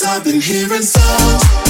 cause I've been hearing songs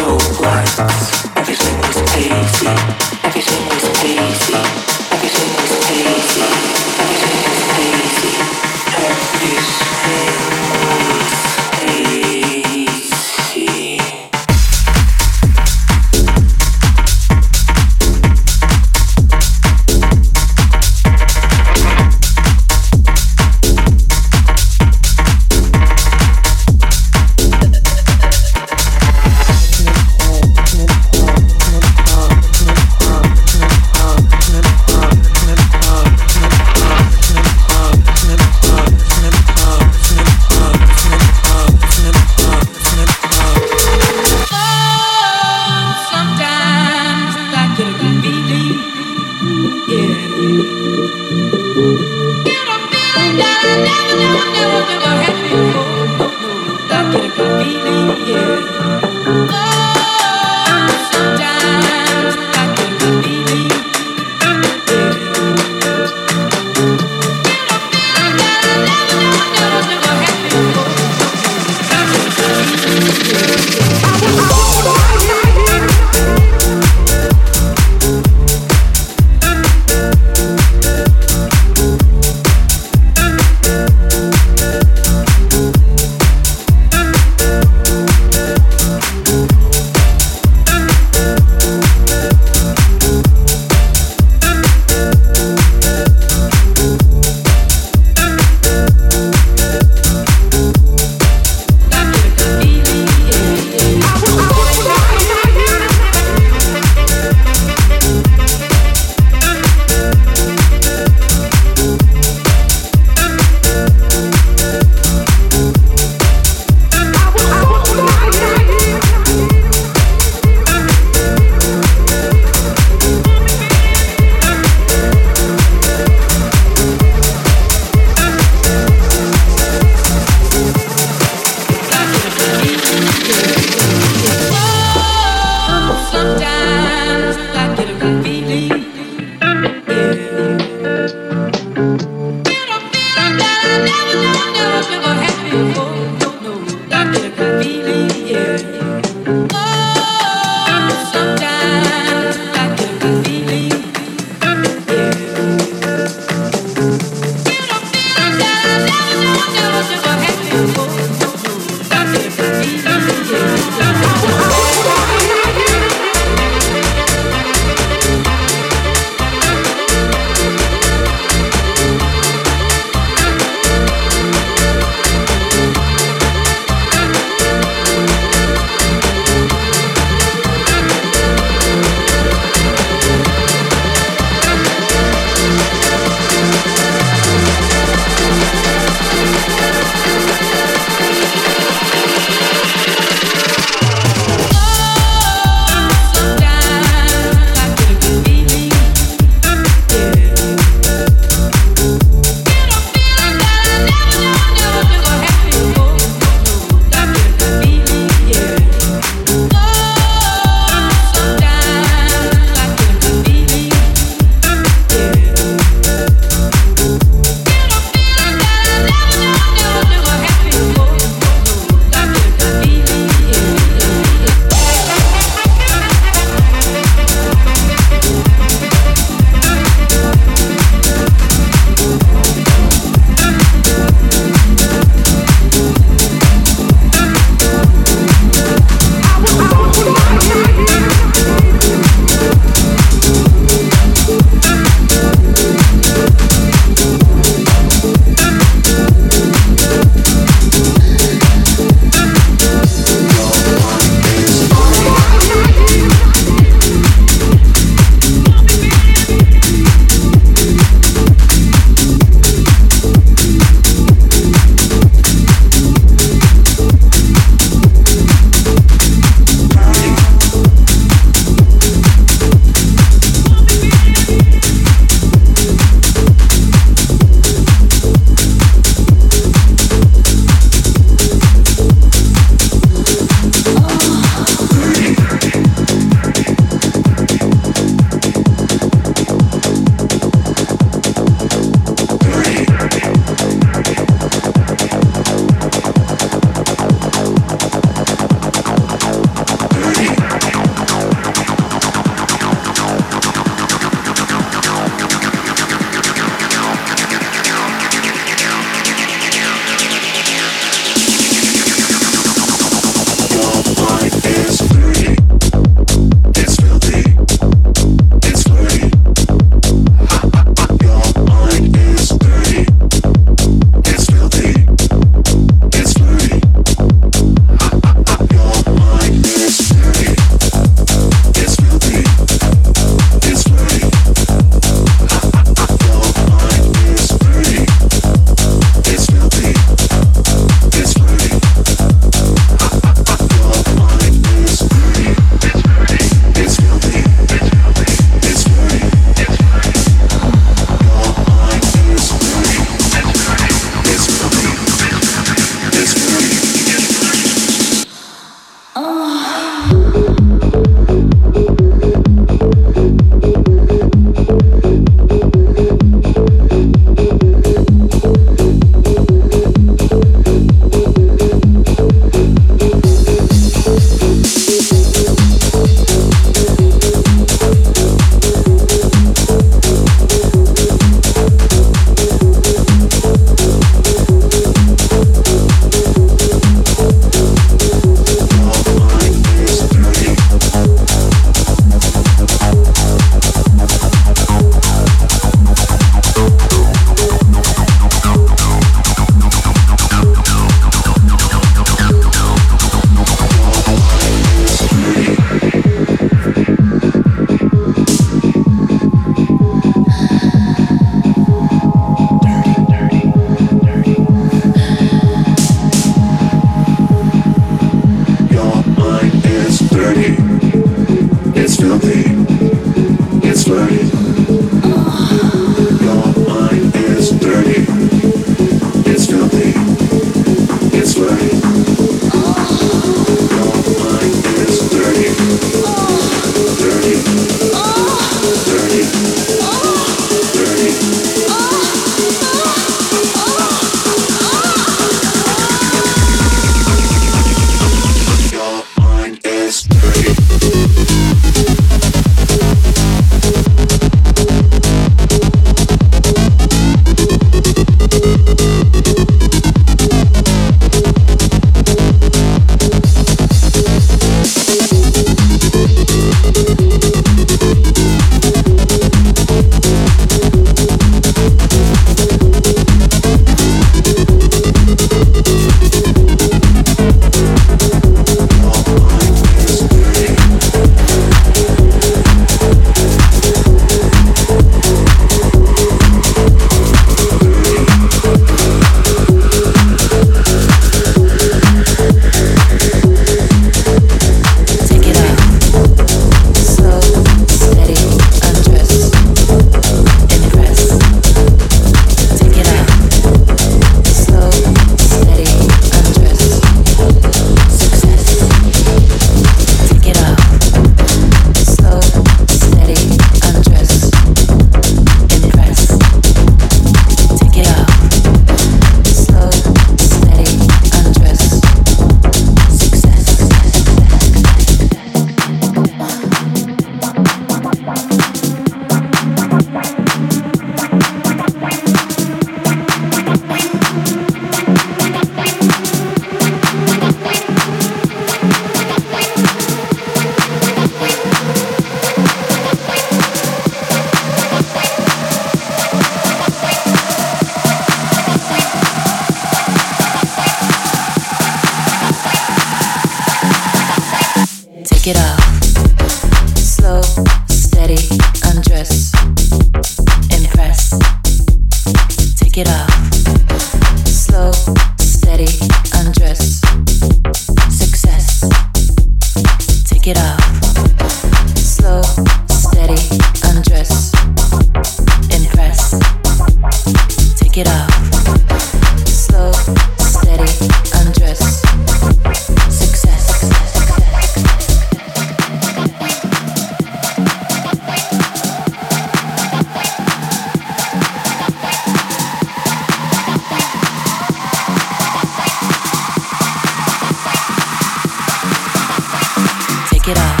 Get it off.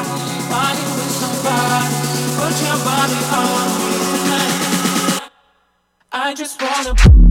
with somebody, put your body on me tonight. I just wanna.